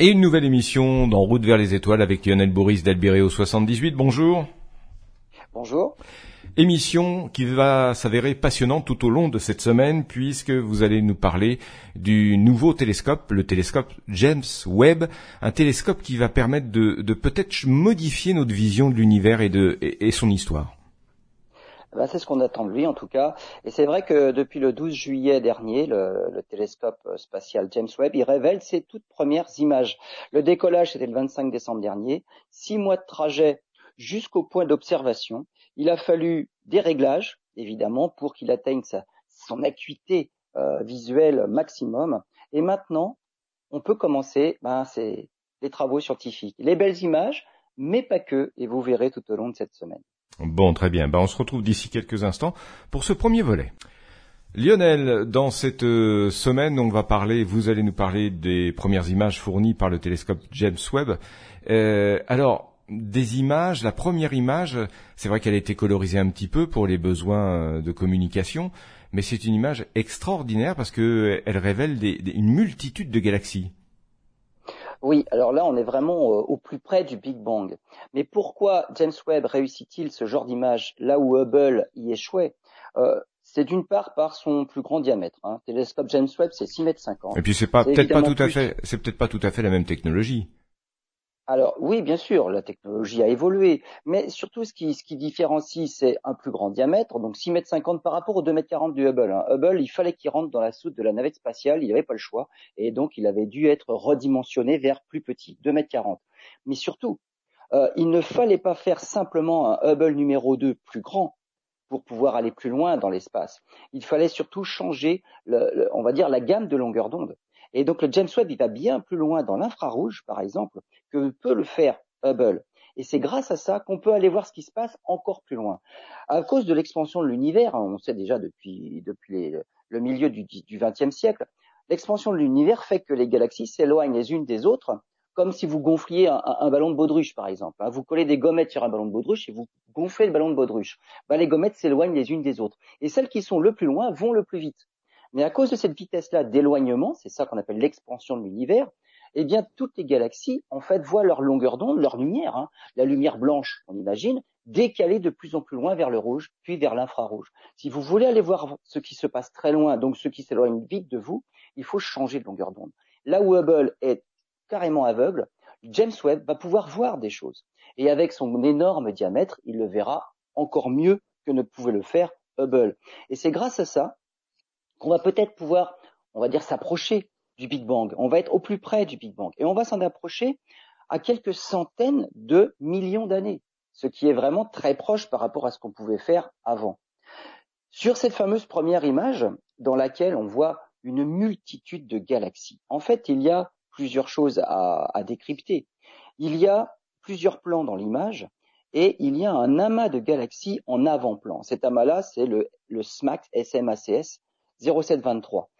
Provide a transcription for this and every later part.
Et une nouvelle émission dans Route vers les étoiles avec Lionel Boris d'Albireo 78. Bonjour. Bonjour. Émission qui va s'avérer passionnante tout au long de cette semaine puisque vous allez nous parler du nouveau télescope, le télescope James Webb, un télescope qui va permettre de, peut-être modifier notre vision de l'univers et, de, et son histoire. Ben, c'est ce qu'on attend de lui en tout cas. Et c'est vrai que depuis le 12 juillet dernier, le, télescope spatial James Webb, il révèle ses toutes premières images. Le décollage, c'était le 25 décembre dernier. Six mois de trajet jusqu'au point d'observation. Il a fallu des réglages, évidemment, pour qu'il atteigne sa, son acuité euh, visuelle maximum. Et maintenant, on peut commencer ben, les travaux scientifiques. Les belles images, mais pas que, et vous verrez tout au long de cette semaine. Bon, très bien. Ben, on se retrouve d'ici quelques instants pour ce premier volet. Lionel, dans cette euh, semaine, on va parler, vous allez nous parler des premières images fournies par le télescope James Webb. Euh, alors, des images, la première image, c'est vrai qu'elle a été colorisée un petit peu pour les besoins euh, de communication, mais c'est une image extraordinaire parce qu'elle révèle une multitude de galaxies. Oui, alors là, on est vraiment euh, au plus près du Big Bang. Mais pourquoi James Webb réussit-il ce genre d'image là où Hubble y échouait? Euh, C'est d'une part par son plus grand diamètre. Hein. Télescope James Webb, c'est 6 mètres 50. Et puis c'est pas peut-être pas tout à fait, c'est peut-être pas tout à fait la même technologie. Alors oui, bien sûr, la technologie a évolué, mais surtout ce qui, différencie, c'est un plus grand diamètre, donc 6 mètres 50 par rapport aux 2 mètres 40 du Hubble. Hein. Hubble, il fallait qu'il rentre dans la soute de la navette spatiale, il n'avait pas le choix, et donc il avait dû être redimensionné vers plus petit, 2 mètres 40. Mais surtout, euh, il ne fallait pas faire simplement un Hubble numéro 2 plus grand pour pouvoir aller plus loin dans l'espace. Il fallait surtout changer, on va dire, la gamme de longueur d'onde. Et donc le James Webb, il va bien plus loin dans l'infrarouge, par exemple, que peut le faire Hubble. Et c'est grâce à ça qu'on peut aller voir ce qui se passe encore plus loin. À cause de l'expansion de l'univers, hein, on sait déjà depuis, depuis le milieu du XXe siècle, l'expansion de l'univers fait que les galaxies s'éloignent les unes des autres, comme si vous gonfliez un, ballon de baudruche, par exemple. Hein. Vous collez des gommettes sur un ballon de baudruche et vous gonflez le ballon de baudruche. Ben, les gommettes s'éloignent les unes des autres. Et celles qui sont le plus loin vont le plus vite. Mais à cause de cette vitesse-là d'éloignement, c'est ça qu'on appelle l'expansion de l'univers, eh bien toutes les galaxies en fait voient leur longueur d'onde, leur lumière, hein, la lumière blanche, on imagine, décaler de plus en plus loin vers le rouge, puis vers l'infrarouge. Si vous voulez aller voir ce qui se passe très loin, donc ce qui s'éloigne vite de vous, il faut changer de longueur d'onde. Là où Hubble est carrément aveugle, James Webb va pouvoir voir des choses. Et avec son énorme diamètre, il le verra encore mieux que ne pouvait le faire Hubble. Et c'est grâce à ça qu'on va peut-être pouvoir, on va dire, s'approcher du Big Bang. On va être au plus près du Big Bang. Et on va s'en approcher à quelques centaines de millions d'années, ce qui est vraiment très proche par rapport à ce qu'on pouvait faire avant. Sur cette fameuse première image, dans laquelle on voit une multitude de galaxies, en fait, il y a plusieurs choses à, décrypter. Il y a plusieurs plans dans l'image, et il y a un amas de galaxies en avant-plan. Cet amas-là, c'est le, le SMAC, SMACS, 0723.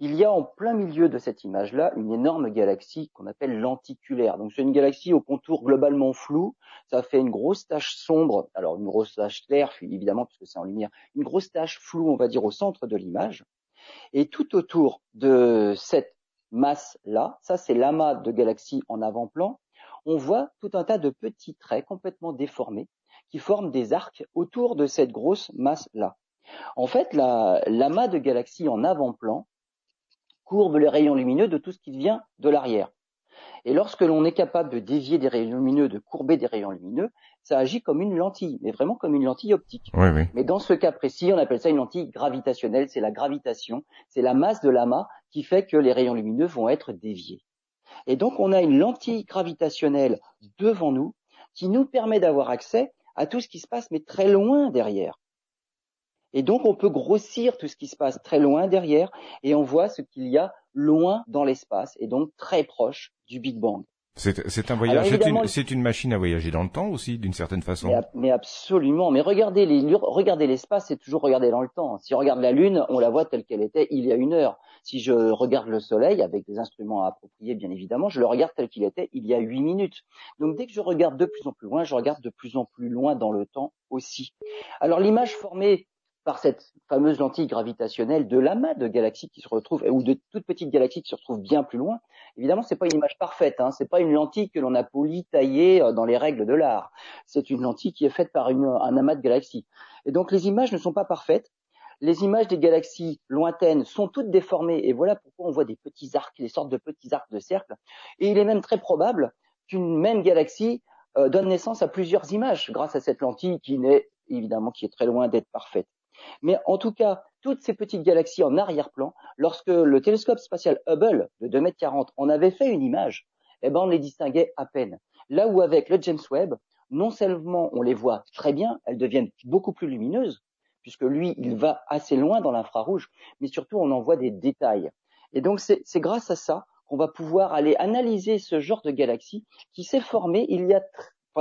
Il y a en plein milieu de cette image-là une énorme galaxie qu'on appelle lenticulaire. Donc c'est une galaxie au contour globalement flou. Ça fait une grosse tache sombre. Alors une grosse tache claire, évidemment, puisque c'est en lumière. Une grosse tache floue, on va dire, au centre de l'image. Et tout autour de cette masse-là, ça c'est l'amas de galaxies en avant-plan, on voit tout un tas de petits traits complètement déformés qui forment des arcs autour de cette grosse masse-là. En fait, l'amas de galaxies en avant-plan courbe les rayons lumineux de tout ce qui vient de l'arrière. Et lorsque l'on est capable de dévier des rayons lumineux, de courber des rayons lumineux, ça agit comme une lentille, mais vraiment comme une lentille optique. Mais dans ce cas précis, on appelle ça une lentille gravitationnelle, c'est la gravitation, c'est la masse de l'amas qui fait que les rayons lumineux vont être déviés. Et donc on a une lentille gravitationnelle devant nous qui nous permet d'avoir accès à tout ce qui se passe, mais très loin derrière. Et donc on peut grossir tout ce qui se passe très loin derrière et on voit ce qu'il y a loin dans l'espace et donc très proche du Big Bang. C'est un voyage, c'est une, machine à voyager dans le temps aussi, d'une certaine façon. Mais, absolument. Mais regardez l'espace, c'est toujours regarder dans le temps. Si on regarde la Lune, on la voit telle qu'elle était il y a une heure. Si je regarde le Soleil avec des instruments appropriés, bien évidemment, je le regarde tel qu'il était il y a huit minutes. Donc dès que je regarde de plus en plus loin, je regarde de plus en plus loin dans le temps aussi. Alors l'image formée par cette fameuse lentille gravitationnelle de l'amas de galaxies qui se retrouvent ou de toutes petites galaxies qui se retrouvent bien plus loin. Évidemment, c'est pas une image parfaite, hein, c'est pas une lentille que l'on a polie, taillée euh, dans les règles de l'art. C'est une lentille qui est faite par un amas de galaxies. Et donc les images ne sont pas parfaites. Les images des galaxies lointaines sont toutes déformées et voilà pourquoi on voit des petits arcs, des sortes de petits arcs de cercle. Et il est même très probable qu'une même galaxie euh, donne naissance à plusieurs images grâce à cette lentille qui n'est évidemment qui est très loin d'être parfaite. Mais en tout cas, toutes ces petites galaxies en arrière-plan, lorsque le télescope spatial Hubble de 2 mètres 40 en avait fait une image, eh ben on les distinguait à peine. Là où avec le James Webb, non seulement on les voit très bien, elles deviennent beaucoup plus lumineuses, puisque lui, il va assez loin dans l'infrarouge, mais surtout on en voit des détails. Et donc c'est grâce à ça qu'on va pouvoir aller analyser ce genre de galaxie qui s'est formé il y a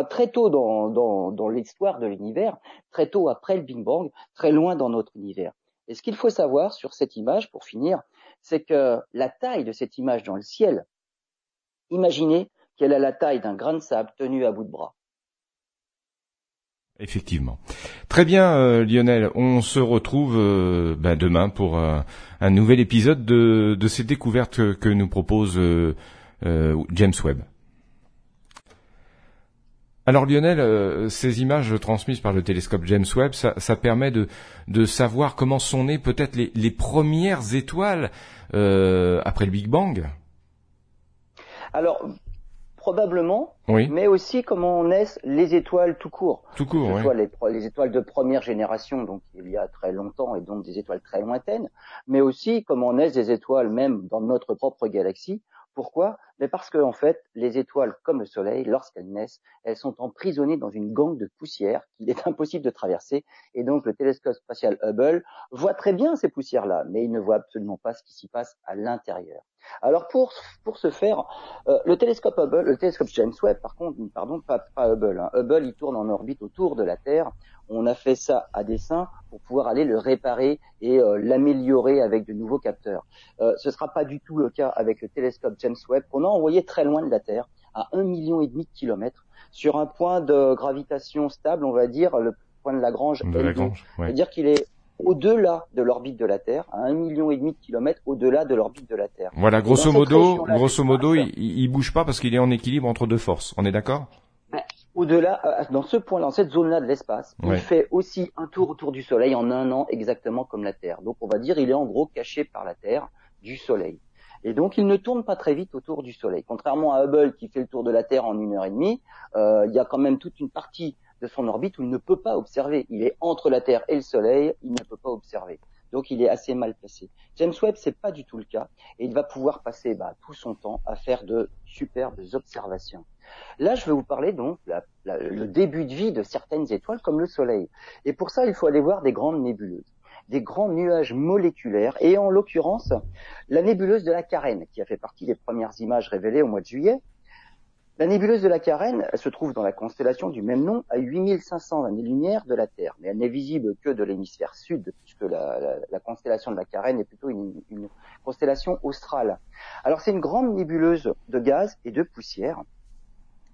très tôt dans, l'histoire de l'univers, très tôt après le Big Bang, très loin dans notre univers. Et ce qu'il faut savoir sur cette image, pour finir, c'est que la taille de cette image dans le ciel, imaginez qu'elle a la taille d'un grain de sable tenu à bout de bras. Effectivement. Très bien, euh, Lionel. On se retrouve euh, ben, demain pour euh, un nouvel épisode de, ces découvertes que, nous propose James Webb. Alors Lionel, euh, ces images transmises par le télescope James Webb, ça, permet de, savoir comment sont nées peut-être les, premières étoiles euh, après le Big Bang. Alors probablement, mais aussi comment naissent les étoiles tout court. Tout court, oui. les, les, étoiles de première génération, donc il y a très longtemps, et donc des étoiles très lointaines, mais aussi comment naissent des étoiles même dans notre propre galaxie. Pourquoi? Mais parce que en fait, les étoiles, comme le Soleil, lorsqu'elles naissent, elles sont emprisonnées dans une gangue de poussière qu'il est impossible de traverser. Et donc, le télescope spatial Hubble voit très bien ces poussières-là, mais il ne voit absolument pas ce qui s'y passe à l'intérieur. Alors, pour pour ce faire, euh, le télescope Hubble, le télescope James Webb, par contre, pardon, pas, pas Hubble. Hein. Hubble, il tourne en orbite autour de la Terre on a fait ça à dessein pour pouvoir aller le réparer et euh, l'améliorer avec de nouveaux capteurs. Euh, ce ne sera pas du tout le cas avec le télescope James Webb qu'on a envoyé très loin de la Terre, à un million et demi de kilomètres, sur un point de gravitation stable, on va dire le point de Lagrange. De Lagrange, C'est-à-dire qu'il est au-delà de l'orbite de la Terre, à un million et demi de kilomètres au-delà de l'orbite de la Terre. Voilà, grosso modo, grosso modo, il, il bouge pas parce qu'il est en équilibre entre deux forces. On est d'accord? Au-delà, euh, dans ce point-là, dans cette zone-là de l'espace, il fait aussi un tour autour du Soleil en un an, exactement comme la Terre. Donc, on va dire, il est en gros caché par la Terre du Soleil. Et donc, il ne tourne pas très vite autour du Soleil. Contrairement à Hubble qui fait le tour de la Terre en une heure et demie, euh, il y a quand même toute une partie de son orbite où il ne peut pas observer. Il est entre la Terre et le Soleil, il ne peut pas observer. Donc il est assez mal placé. James Webb, c'est pas du tout le cas, et il va pouvoir passer bah, tout son temps à faire de superbes observations. Là, je vais vous parler donc le début de vie de certaines étoiles comme le Soleil. Et pour ça, il faut aller voir des grandes nébuleuses, des grands nuages moléculaires, et en l'occurrence, la nébuleuse de la Carène, qui a fait partie des premières images révélées au mois de juillet, la nébuleuse de la Carène elle se trouve dans la constellation du même nom à 8500 années-lumière de la Terre, mais elle n'est visible que de l'hémisphère sud, puisque la, constellation de la Carène est plutôt une, une constellation australe. Alors c'est une grande nébuleuse de gaz et de poussière.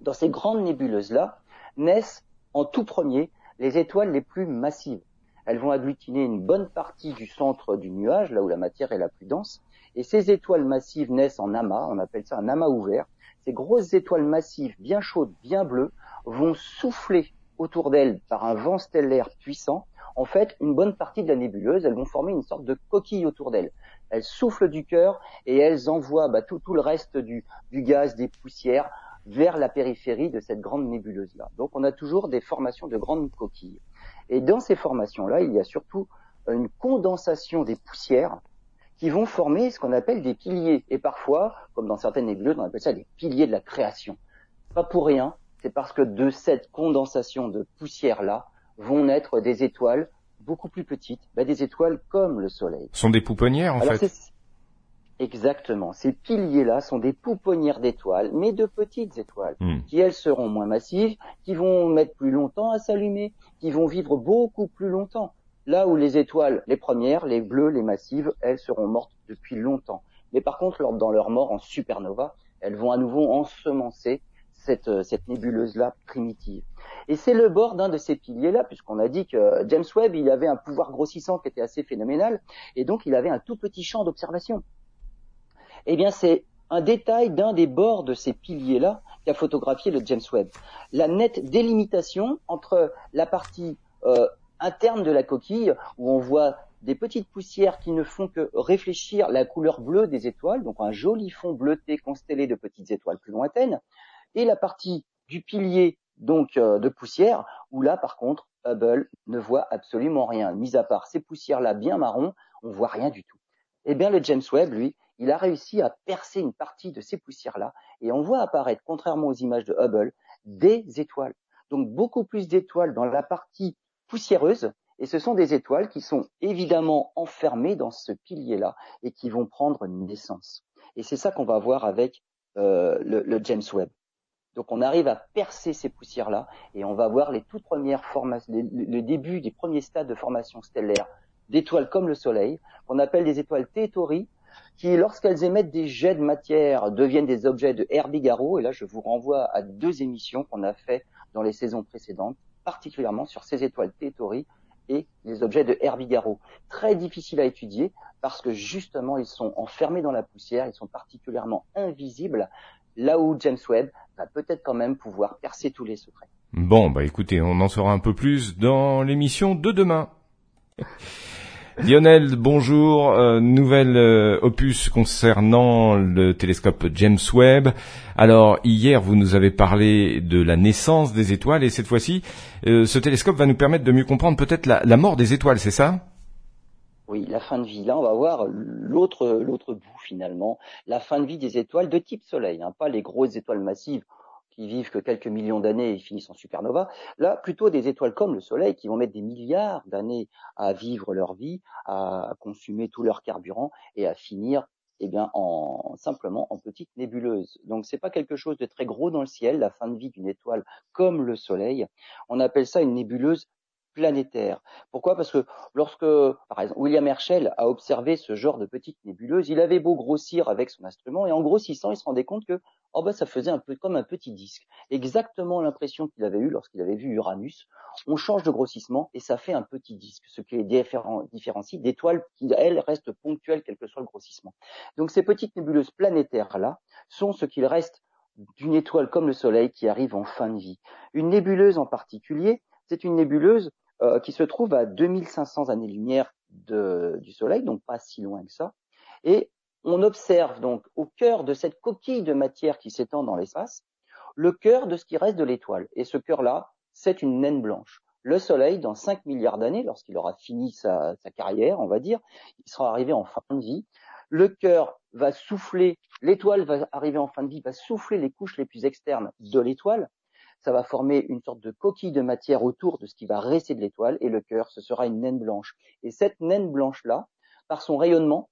Dans ces grandes nébuleuses-là naissent en tout premier les étoiles les plus massives. Elles vont agglutiner une bonne partie du centre du nuage, là où la matière est la plus dense, et ces étoiles massives naissent en amas, on appelle ça un amas ouvert, ces grosses étoiles massives, bien chaudes, bien bleues, vont souffler autour d'elles par un vent stellaire puissant. En fait, une bonne partie de la nébuleuse, elles vont former une sorte de coquille autour d'elles. Elles soufflent du cœur et elles envoient bah, tout, le reste du, gaz, des poussières vers la périphérie de cette grande nébuleuse-là. Donc on a toujours des formations de grandes coquilles. Et dans ces formations-là, il y a surtout une condensation des poussières qui vont former ce qu'on appelle des piliers. Et parfois, comme dans certaines nébuleuses, on appelle ça des piliers de la création. Pas pour rien, c'est parce que de cette condensation de poussière-là vont naître des étoiles beaucoup plus petites, bah, des étoiles comme le Soleil. Ce sont des pouponnières en fait. Exactement. Ces piliers-là sont des pouponnières d'étoiles, mais de petites étoiles, hmm. qui elles seront moins massives, qui vont mettre plus longtemps à s'allumer, qui vont vivre beaucoup plus longtemps. Là où les étoiles, les premières, les bleues, les massives, elles seront mortes depuis longtemps. Mais par contre, dans leur mort en supernova, elles vont à nouveau ensemencer cette, euh, cette nébuleuse-là primitive. Et c'est le bord d'un de ces piliers-là, puisqu'on a dit que James Webb, il avait un pouvoir grossissant qui était assez phénoménal, et donc il avait un tout petit champ d'observation. Eh bien, c'est un détail d'un des bords de ces piliers-là qu'a photographié le James Webb. La nette délimitation entre la partie euh, interne de la coquille, où on voit des petites poussières qui ne font que réfléchir la couleur bleue des étoiles, donc un joli fond bleuté constellé de petites étoiles plus lointaines, et la partie du pilier donc euh, de poussière, où là par contre Hubble ne voit absolument rien, mis à part ces poussières-là bien marron, on voit rien du tout. Eh bien le James Webb, lui, il a réussi à percer une partie de ces poussières-là, et on voit apparaître, contrairement aux images de Hubble, des étoiles. Donc beaucoup plus d'étoiles dans la partie poussiéreuse, et ce sont des étoiles qui sont évidemment enfermées dans ce pilier-là et qui vont prendre naissance. Et c'est ça qu'on va voir avec euh, le, James Webb. Donc on arrive à percer ces poussières-là et on va voir les toutes premières formations, le début des premiers stades de formation stellaire d'étoiles comme le Soleil, qu'on appelle des étoiles Théotories, qui, lorsqu'elles émettent des jets de matière, deviennent des objets de Herbigaro. Et là, je vous renvoie à deux émissions qu'on a fait dans les saisons précédentes, particulièrement sur ces étoiles Théotories et les objets de Herbigaro. Très difficiles à étudier parce que justement ils sont enfermés dans la poussière, ils sont particulièrement invisibles, là où James Webb va peut-être quand même pouvoir percer tous les secrets. Bon, bah écoutez, on en saura un peu plus dans l'émission de demain. Lionel, bonjour. Euh, nouvelle euh, opus concernant le télescope James Webb. Alors hier, vous nous avez parlé de la naissance des étoiles et cette fois-ci, euh, ce télescope va nous permettre de mieux comprendre peut-être la, la mort des étoiles, c'est ça? Oui, la fin de vie. Là, on va voir l'autre l'autre bout finalement, la fin de vie des étoiles de type Soleil, hein, pas les grosses étoiles massives qui vivent que quelques millions d'années et finissent en supernova. Là, plutôt des étoiles comme le Soleil qui vont mettre des milliards d'années à vivre leur vie, à consumer tout leur carburant et à finir eh bien, en, simplement en petites nébuleuses. Donc, c'est pas quelque chose de très gros dans le ciel, la fin de vie d'une étoile comme le Soleil. On appelle ça une nébuleuse planétaire. Pourquoi? Parce que lorsque, par exemple, William Herschel a observé ce genre de petite nébuleuse, il avait beau grossir avec son instrument, et en grossissant, il se rendait compte que oh bah, ça faisait un peu comme un petit disque. Exactement l'impression qu'il avait eue lorsqu'il avait vu Uranus. On change de grossissement et ça fait un petit disque, ce qui est différencie d'étoiles qui, elles, restent ponctuelles, quel que soit le grossissement. Donc ces petites nébuleuses planétaires-là sont ce qu'il reste d'une étoile comme le Soleil qui arrive en fin de vie. Une nébuleuse en particulier, c'est une nébuleuse euh, qui se trouve à 2500 années-lumière du Soleil, donc pas si loin que ça. Et on observe donc au cœur de cette coquille de matière qui s'étend dans l'espace, le cœur de ce qui reste de l'étoile. Et ce cœur-là, c'est une naine blanche. Le Soleil, dans 5 milliards d'années, lorsqu'il aura fini sa, carrière, on va dire, il sera arrivé en fin de vie. Le cœur va souffler, l'étoile va arriver en fin de vie, va souffler les couches les plus externes de l'étoile, ça va former une sorte de coquille de matière autour de ce qui va rester de l'étoile, et le cœur, ce sera une naine blanche. Et cette naine blanche-là, par son rayonnement,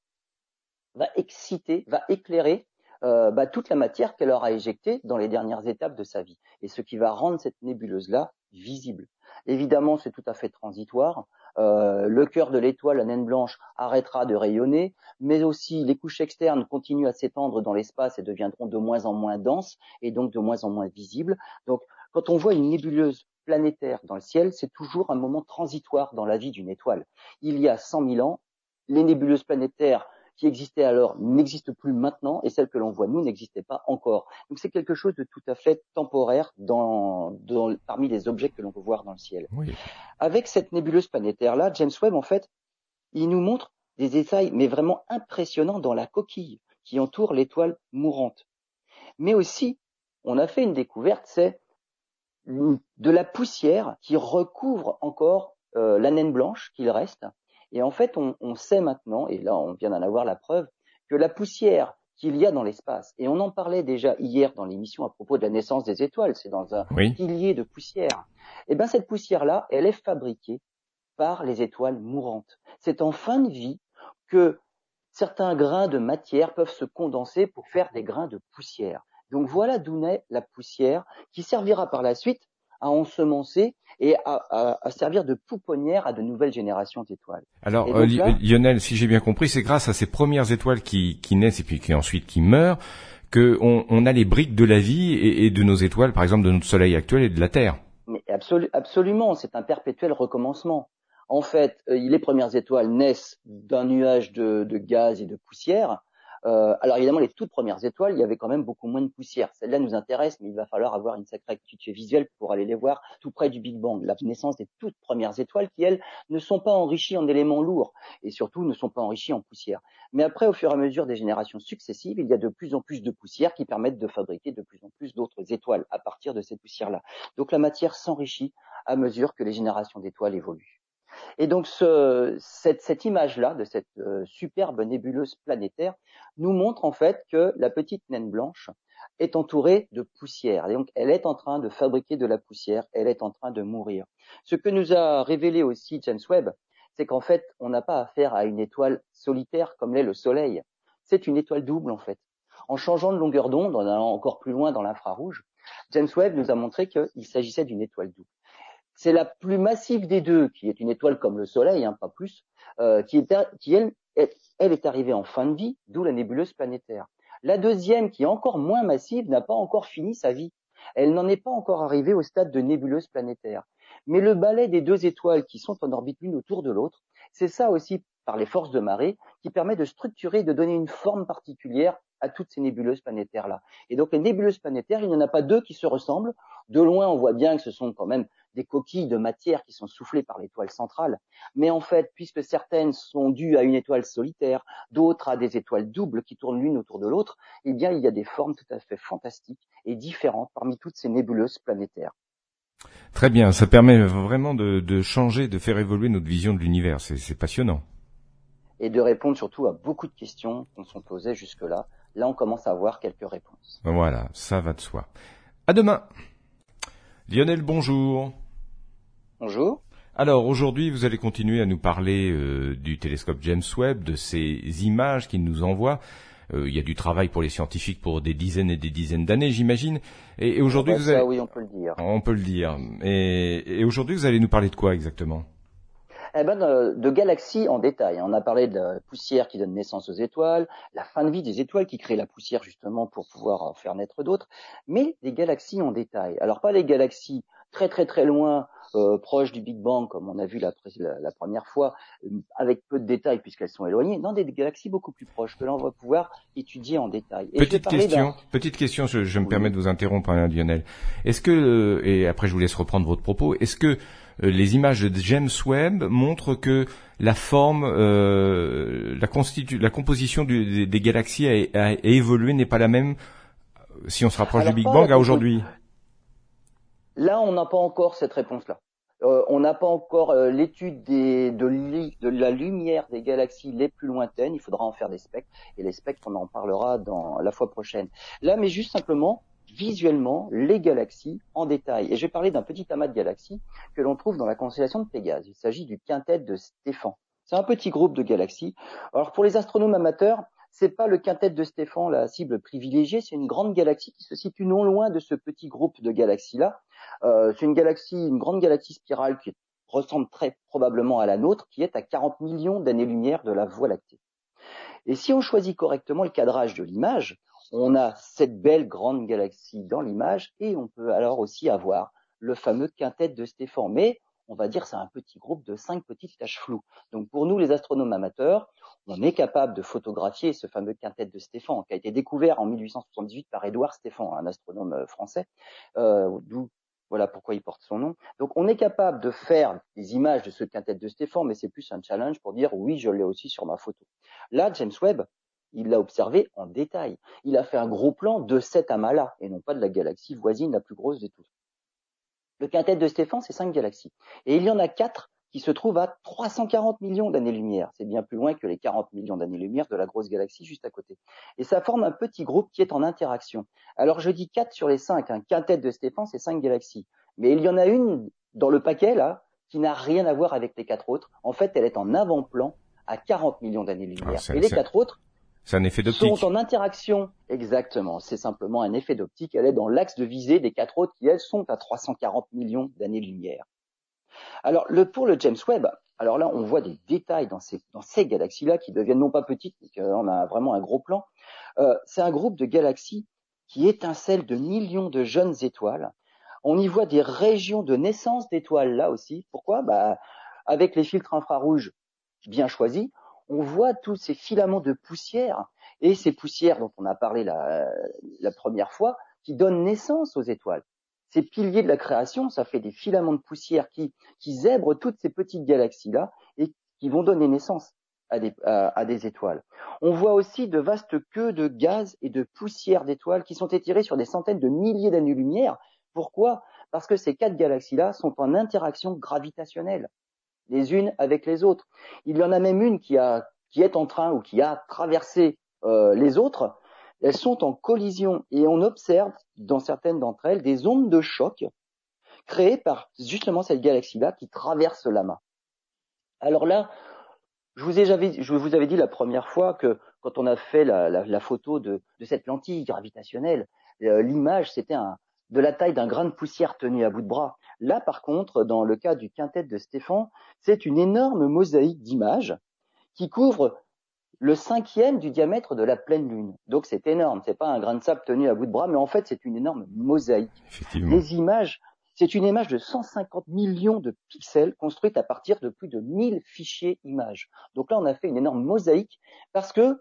va exciter, va éclairer euh, bah, toute la matière qu'elle aura éjectée dans les dernières étapes de sa vie, et ce qui va rendre cette nébuleuse-là visible. Évidemment, c'est tout à fait transitoire. Euh, le cœur de l'étoile, la naine blanche, arrêtera de rayonner, mais aussi les couches externes continuent à s'étendre dans l'espace et deviendront de moins en moins denses et donc de moins en moins visibles. Donc quand on voit une nébuleuse planétaire dans le ciel, c'est toujours un moment transitoire dans la vie d'une étoile. Il y a 100 000 ans, les nébuleuses planétaires qui existaient alors n'existent plus maintenant et celles que l'on voit nous n'existaient pas encore. Donc c'est quelque chose de tout à fait temporaire dans, parmi les objets que l'on peut voir dans le ciel. Avec cette nébuleuse planétaire là, James Webb en fait, il nous montre des détails mais vraiment impressionnants dans la coquille qui entoure l'étoile mourante. Mais aussi, on a fait une découverte, c'est de la poussière qui recouvre encore euh, la naine blanche qu'il reste. Et en fait, on, on, sait maintenant, et là on vient d'en avoir la preuve, que la poussière qu'il y a dans l'espace, et on en parlait déjà hier dans l'émission à propos de la naissance des étoiles, c'est dans un pilier de poussière. Et eh bien cette poussière-là, elle est fabriquée par les étoiles mourantes. C'est en fin de vie que certains grains de matière peuvent se condenser pour faire des grains de poussière. Donc voilà d'où naît la poussière qui servira par la suite à ensemencer et à, servir de pouponnière à de nouvelles générations d'étoiles. Alors euh, Lionel, si j'ai bien compris, c'est grâce à ces premières étoiles qui, naissent et puis qui ensuite qui meurent que on, a les briques de la vie et, de nos étoiles, par exemple de notre Soleil actuel et de la Terre. Mais absolument, c'est un perpétuel recommencement. En fait, euh, les premières étoiles naissent d'un nuage de, gaz et de poussière. Euh, alors évidemment, les toutes premières étoiles, il y avait quand même beaucoup moins de poussière. Celles-là nous intéressent, mais il va falloir avoir une sacrée acuité visuelle pour aller les voir tout près du Big Bang. La naissance des toutes premières étoiles qui, elles, ne sont pas enrichies en éléments lourds et surtout ne sont pas enrichies en poussière. Mais après, au fur et à mesure des générations successives, il y a de plus en plus de poussière qui permettent de fabriquer de plus en plus d'autres étoiles à partir de ces poussières-là. Donc la matière s'enrichit à mesure que les générations d'étoiles évoluent. Et donc cette, image-là de cette euh, superbe nébuleuse planétaire nous montre en fait que la petite naine blanche est entourée de poussière. Et donc elle est en train de fabriquer de la poussière, elle est en train de mourir. Ce que nous a révélé aussi James Webb, c'est qu'en fait on n'a pas affaire à une étoile solitaire comme l'est le Soleil. C'est une étoile double en fait. En changeant de longueur d'onde, en allant encore plus loin dans l'infrarouge, James Webb nous a montré qu'il s'agissait d'une étoile double. C'est la plus massive des deux, qui est une étoile comme le Soleil, hein, pas plus, euh, qui, elle, elle est arrivée en fin de vie, d'où la nébuleuse planétaire. La deuxième, qui est encore moins massive, n'a pas encore fini sa vie. Elle n'en est pas encore arrivée au stade de nébuleuse planétaire. Mais le balai des deux étoiles qui sont en orbite l'une autour de l'autre, c'est ça aussi par les forces de marée qui permet de structurer, de donner une forme particulière à toutes ces nébuleuses planétaires-là. Et donc les nébuleuses planétaires, il n'y en a pas deux qui se ressemblent. De loin, on voit bien que ce sont quand même des coquilles de matière qui sont soufflées par l'étoile centrale. Mais en fait, puisque certaines sont dues à une étoile solitaire, d'autres à des étoiles doubles qui tournent l'une autour de l'autre, eh bien, il y a des formes tout à fait fantastiques et différentes parmi toutes ces nébuleuses planétaires. Très bien, ça permet vraiment de, changer, de faire évoluer notre vision de l'univers. C'est passionnant. Et de répondre surtout à beaucoup de questions qu'on se posait jusque-là. Là, on commence à avoir quelques réponses. Voilà, ça va de soi. À demain. Lionel, bonjour. Bonjour. Alors aujourd'hui, vous allez continuer à nous parler euh, du télescope James Webb, de ces images qu'il nous envoie. Euh, il y a du travail pour les scientifiques pour des dizaines et des dizaines d'années, j'imagine. Et, aujourd'hui, vous allez... oui, on peut le dire. On peut le dire. et aujourd'hui, vous allez nous parler de quoi exactement? Eh ben, de, galaxies en détail. On a parlé de la poussière qui donne naissance aux étoiles, la fin de vie des étoiles qui crée la poussière justement pour pouvoir en faire naître d'autres, mais des galaxies en détail. Alors pas les galaxies très très très loin, euh, proches du Big Bang comme on a vu la, la, première fois, euh, avec peu de détails puisqu'elles sont éloignées. Non, des, galaxies beaucoup plus proches que l'on va pouvoir étudier en détail. petite question, petite question, je, me permets de vous interrompre, hein, Lionel. Est-ce que, euh, et après je vous laisse reprendre votre propos, est-ce que les images de James Webb montrent que la forme, euh, la, la, composition des, galaxies a, évolué, n'est pas la même si on se rapproche du Big Bang à aujourd'hui? Là, on n'a pas encore cette réponse-là. on n'a pas encore l'étude de, la lumière des galaxies les plus lointaines. Il faudra en faire des spectres. Et les spectres, on en parlera dans la fois prochaine. Là, mais juste simplement, visuellement les galaxies en détail. Et je vais parler d'un petit amas de galaxies que l'on trouve dans la constellation de Pégase. Il s'agit du quintet de Stéphane. C'est un petit groupe de galaxies. Alors pour les astronomes amateurs, c'est pas le quintet de Stéphane la cible privilégiée, c'est une grande galaxie qui se situe non loin de ce petit groupe de galaxies-là. Euh, c'est une galaxie, une grande galaxie spirale qui ressemble très probablement à la nôtre, qui est à 40 millions d'années-lumière de la Voie lactée. Et si on choisit correctement le cadrage de l'image, on a cette belle grande galaxie dans l'image et on peut alors aussi avoir le fameux quintet de Stéphane. Mais on va dire c'est un petit groupe de cinq petites taches floues. Donc pour nous les astronomes amateurs, on est capable de photographier ce fameux quintet de Stéphane qui a été découvert en 1878 par Édouard Stéphane, un astronome euh, français, euh, d'où voilà pourquoi il porte son nom. Donc on est capable de faire des images de ce quintet de Stéphane, mais c'est plus un challenge pour dire oui, je l'ai aussi sur ma photo. Là, James Webb, il l'a observé en détail. Il a fait un gros plan de cet amas-là, et non pas de la galaxie voisine la plus grosse de toutes. Le quintet de Stéphane, c'est cinq galaxies. Et il y en a quatre qui se trouvent à 340 millions d'années-lumière. C'est bien plus loin que les 40 millions d'années-lumière de la grosse galaxie juste à côté. Et ça forme un petit groupe qui est en interaction. Alors je dis quatre sur les cinq. Un quintet de Stéphane, c'est cinq galaxies. Mais il y en a une dans le paquet, là, qui n'a rien à voir avec les quatre autres. En fait, elle est en avant-plan à 40 millions d'années-lumière. Ah, et les quatre autres, c'est un effet d'optique. Sont en interaction. Exactement. C'est simplement un effet d'optique. Elle est dans l'axe de visée des quatre autres qui, elles, sont à 340 millions d'années-lumière. Alors pour le James Webb, alors là on voit des détails dans ces, galaxies-là qui deviennent non pas petites, mais on a vraiment un gros plan. Euh, c'est un groupe de galaxies qui étincelle de millions de jeunes étoiles. On y voit des régions de naissance d'étoiles là aussi. Pourquoi? Bah, Avec les filtres infrarouges bien choisis, on voit tous ces filaments de poussière et ces poussières dont on a parlé la première fois qui donnent naissance aux étoiles. Ces piliers de la création, ça fait des filaments de poussière qui, zèbrent toutes ces petites galaxies-là et qui vont donner naissance à des, étoiles. On voit aussi de vastes queues de gaz et de poussière d'étoiles qui sont étirées sur des centaines de milliers d'années-lumière. Pourquoi? Parce que ces quatre galaxies-là sont en interaction gravitationnelle, les unes avec les autres. Il y en a même une qui est en train ou qui a traversé euh, les autres. Elles sont en collision et on observe dans certaines d'entre elles des ondes de choc créées par justement cette galaxie-là qui traverse la main. Alors là, je vous, ai, je vous avais dit la première fois que quand on a fait la photo de, de, cette lentille gravitationnelle, euh, l'image c'était de la taille d'un grain de poussière tenu à bout de bras. Là, par contre, dans le cas du quintet de Stéphane, c'est une énorme mosaïque d'images qui couvre le cinquième du diamètre de la pleine lune. Donc c'est énorme. C'est pas un grain de sable tenu à bout de bras, mais en fait c'est une énorme mosaïque. Les images c'est une image de 150 millions de pixels construite à partir de plus de 1000 fichiers images. Donc là, on a fait une énorme mosaïque parce que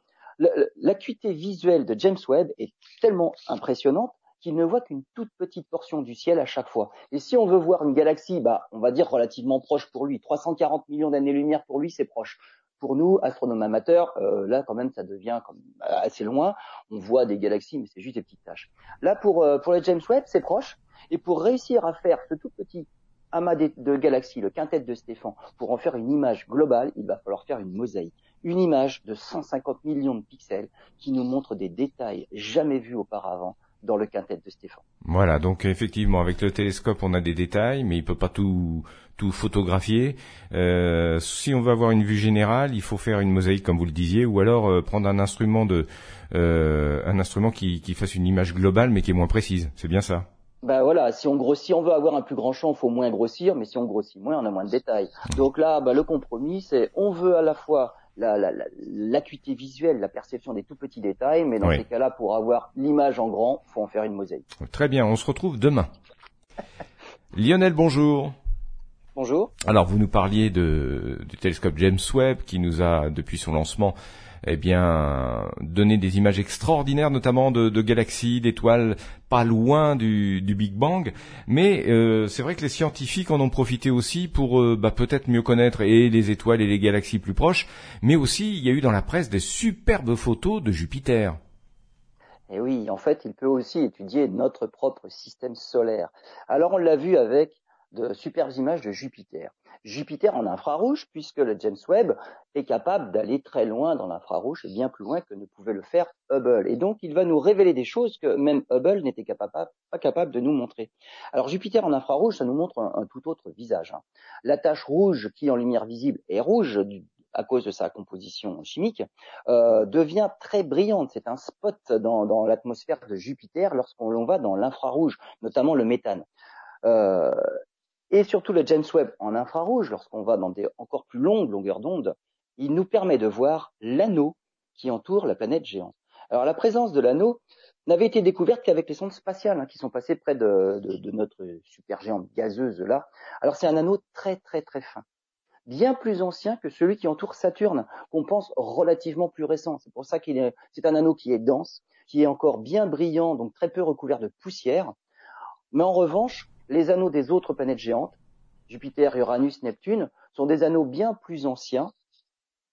l'acuité visuelle de James Webb est tellement impressionnante qu'il ne voit qu'une toute petite portion du ciel à chaque fois. Et si on veut voir une galaxie, bah, on va dire relativement proche pour lui, 340 millions d'années-lumière pour lui, c'est proche. Pour nous, astronomes amateurs, euh, là quand même ça devient assez loin. On voit des galaxies, mais c'est juste des petites taches. Là pour euh, pour le James Webb, c'est proche. Et pour réussir à faire ce tout petit amas de, galaxies, le quintet de Stéphane, pour en faire une image globale, il va falloir faire une mosaïque. Une image de 150 millions de pixels qui nous montre des détails jamais vus auparavant dans le quintet de Stéphane. Voilà, donc effectivement, avec le télescope, on a des détails, mais il peut pas tout tout photographier. Euh, si on veut avoir une vue générale, il faut faire une mosaïque, comme vous le disiez, ou alors euh, prendre un instrument de euh, un instrument qui, qui fasse une image globale, mais qui est moins précise. C'est bien ça. Ben voilà, si on grossit, on veut avoir un plus grand champ, il faut moins grossir, mais si on grossit moins, on a moins de détails. Donc là, ben, le compromis, c'est on veut à la fois l'acuité la, visuelle, la perception des tout petits détails, mais dans ces cas-là, pour avoir l'image en grand, faut en faire une mosaïque. Très bien, on se retrouve demain. Lionel, bonjour. Bonjour. Alors, vous nous parliez de, du télescope James Webb qui nous a, depuis son lancement, eh bien, donner des images extraordinaires, notamment de, de galaxies, d'étoiles pas loin du, du, Big Bang. Mais euh, c'est vrai que les scientifiques en ont profité aussi pour euh, bah, peut-être mieux connaître et les étoiles et les galaxies plus proches. Mais aussi, il y a eu dans la presse des superbes photos de Jupiter. Et oui, en fait, il peut aussi étudier notre propre système solaire. Alors, on l'a vu avec de superbes images de Jupiter. Jupiter en infrarouge, puisque le James Webb est capable d'aller très loin dans l'infrarouge et bien plus loin que ne pouvait le faire Hubble. Et donc, il va nous révéler des choses que même Hubble n'était pas capable de nous montrer. Alors, Jupiter en infrarouge, ça nous montre un, tout autre visage. Hein. La tache rouge, qui en lumière visible est rouge à cause de sa composition chimique, euh, devient très brillante. C'est un spot dans, l'atmosphère de Jupiter lorsqu'on va dans l'infrarouge, notamment le méthane. Euh, et surtout le James Webb en infrarouge, lorsqu'on va dans des encore plus longues longueurs d'onde, il nous permet de voir l'anneau qui entoure la planète géante. Alors la présence de l'anneau n'avait été découverte qu'avec les sondes spatiales hein, qui sont passées près de, de, de notre supergéante gazeuse là. Alors c'est un anneau très très très fin, bien plus ancien que celui qui entoure Saturne, qu'on pense relativement plus récent. C'est pour ça qu'il est, c'est un anneau qui est dense, qui est encore bien brillant, donc très peu recouvert de poussière. Mais en revanche, les anneaux des autres planètes géantes, Jupiter, Uranus, Neptune, sont des anneaux bien plus anciens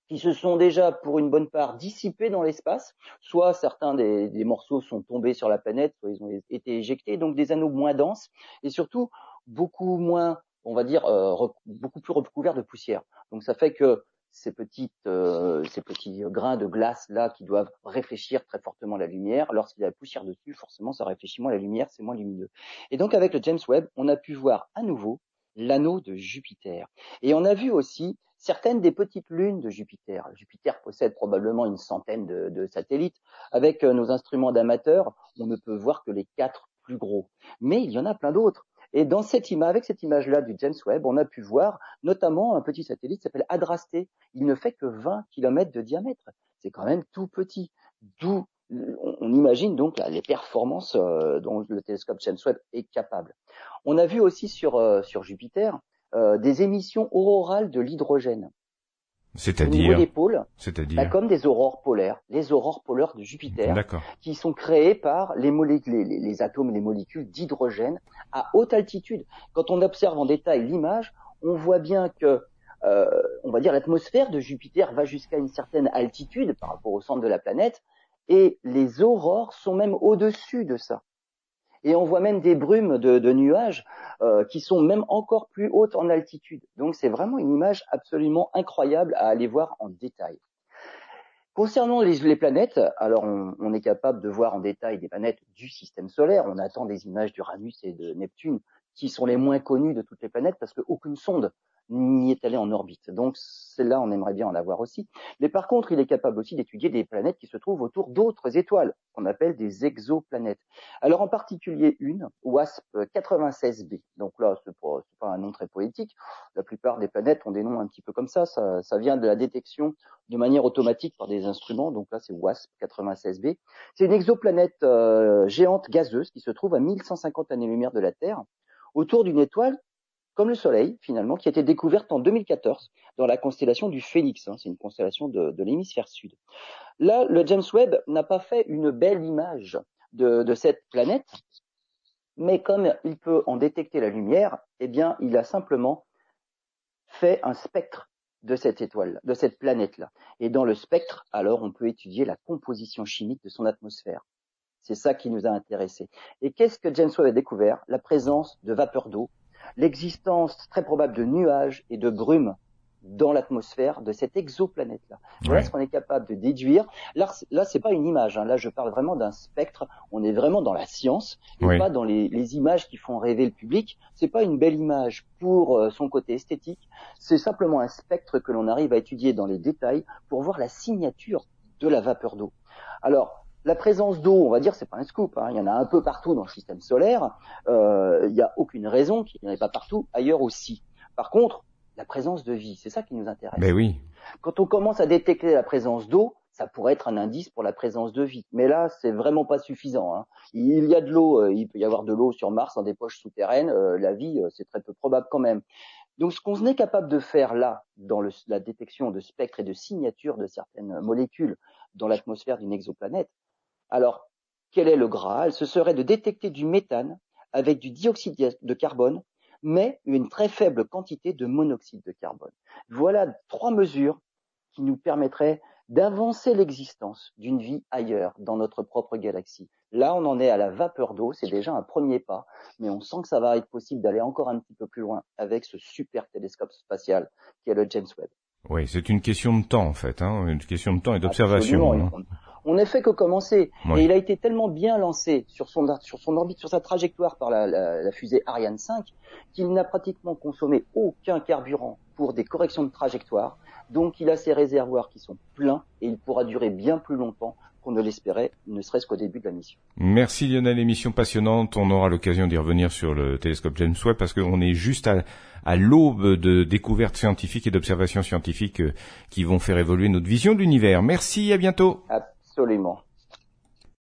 qui se sont déjà pour une bonne part dissipés dans l'espace, soit certains des, morceaux sont tombés sur la planète, soit ils ont été éjectés, donc des anneaux moins denses et surtout beaucoup moins, on va dire, euh, beaucoup plus recouverts de poussière. Donc ça fait que ces petites, euh, ces petits grains de glace là qui doivent réfléchir très fortement la lumière. Lorsqu'il y a la poussière dessus, forcément, ça réfléchit moins la lumière, c'est moins lumineux. Et donc avec le James Webb, on a pu voir à nouveau l'anneau de Jupiter. Et on a vu aussi certaines des petites lunes de Jupiter. Jupiter possède probablement une centaine de, de satellites. Avec euh, nos instruments d'amateurs, on ne peut voir que les quatre plus gros. Mais il y en a plein d'autres. Et dans cette image, avec cette image-là du James Webb, on a pu voir notamment un petit satellite qui s'appelle Adrasté. Il ne fait que 20 km de diamètre. C'est quand même tout petit. D'où on imagine donc les performances euh, dont le télescope James Webb est capable. On a vu aussi sur, euh, sur Jupiter euh, des émissions aurorales de l'hydrogène. C'est-à-dire des pôles, C'est-à-dire bah, comme des aurores polaires, les aurores polaires de Jupiter, qui sont créées par les, les, les atomes et les molécules d'hydrogène à haute altitude. Quand on observe en détail l'image, on voit bien que euh, on va dire l'atmosphère de Jupiter va jusqu'à une certaine altitude par rapport au centre de la planète, et les aurores sont même au-dessus de ça. Et on voit même des brumes de, nuages euh, qui sont même encore plus hautes en altitude. Donc c'est vraiment une image absolument incroyable à aller voir en détail. Concernant les, les planètes, alors on, on, est capable de voir en détail des planètes du système solaire. On attend des images d'Uranus et de Neptune qui sont les moins connues de toutes les planètes parce qu'aucune sonde n'y est allé en orbite. Donc celle-là, on aimerait bien en avoir aussi. Mais par contre, il est capable aussi d'étudier des planètes qui se trouvent autour d'autres étoiles, qu'on appelle des exoplanètes. Alors en particulier une, WASP 96b. Donc là, c'est pas, pas un nom très poétique. La plupart des planètes ont des noms un petit peu comme ça. Ça, vient de la détection de manière automatique par des instruments. Donc là, c'est WASP 96b. C'est une exoplanète euh, géante gazeuse qui se trouve à 1150 années-lumière de la Terre autour d'une étoile comme le Soleil, finalement, qui a été découverte en 2014 dans la constellation du Phénix. Hein, c'est une constellation de, l'hémisphère sud. Là, le James Webb n'a pas fait une belle image de, cette planète, mais comme il peut en détecter la lumière, eh bien, il a simplement fait un spectre de cette étoile, de cette planète-là. Et dans le spectre, alors, on peut étudier la composition chimique de son atmosphère. C'est ça qui nous a intéressés. Et qu'est-ce que James Webb a découvert? La présence de vapeur d'eau l'existence très probable de nuages et de brumes dans l'atmosphère de cette exoplanète-là. Voilà ce qu'on est capable de déduire. Là, là c'est pas une image. Hein. Là, je parle vraiment d'un spectre. On est vraiment dans la science et pas dans les, les, images qui font rêver le public. C'est pas une belle image pour euh, son côté esthétique. C'est simplement un spectre que l'on arrive à étudier dans les détails pour voir la signature de la vapeur d'eau. Alors, la présence d'eau, on va dire, c'est pas un scoop. Hein. Il y en a un peu partout dans le système solaire. Euh, il n'y a aucune raison qu'il n'y en ait pas partout ailleurs aussi. Par contre, la présence de vie, c'est ça qui nous intéresse. Mais ben oui. Quand on commence à détecter la présence d'eau, ça pourrait être un indice pour la présence de vie. Mais là, c'est vraiment pas suffisant. Hein. Il y a de l'eau, euh, il peut y avoir de l'eau sur Mars dans des poches souterraines. Euh, la vie, c'est très peu probable quand même. Donc, ce qu'on est capable de faire là, dans la détection de spectres et de signatures de certaines molécules dans l'atmosphère d'une exoplanète, alors, quel est le Graal Ce serait de détecter du méthane avec du dioxyde de carbone, mais une très faible quantité de monoxyde de carbone. Voilà trois mesures qui nous permettraient d'avancer l'existence d'une vie ailleurs, dans notre propre galaxie. Là, on en est à la vapeur d'eau, c'est déjà un premier pas, mais on sent que ça va être possible d'aller encore un petit peu plus loin avec ce super télescope spatial qui est le James Webb. Oui, c'est une question de temps en fait, hein, une question de temps et d'observation. Hein on n'est fait que commencer. Et il a été tellement bien lancé sur son, sur son orbite, sur sa trajectoire par la, fusée Ariane 5, qu'il n'a pratiquement consommé aucun carburant pour des corrections de trajectoire. Donc il a ses réservoirs qui sont pleins et il pourra durer bien plus longtemps qu'on ne l'espérait, ne serait-ce qu'au début de la mission. Merci Lionel, émission passionnante. On aura l'occasion d'y revenir sur le télescope James Webb parce qu'on est juste à, à l'aube de découvertes scientifiques et d'observations scientifiques euh, qui vont faire évoluer notre vision de l'univers. Merci, à bientôt. Absolument.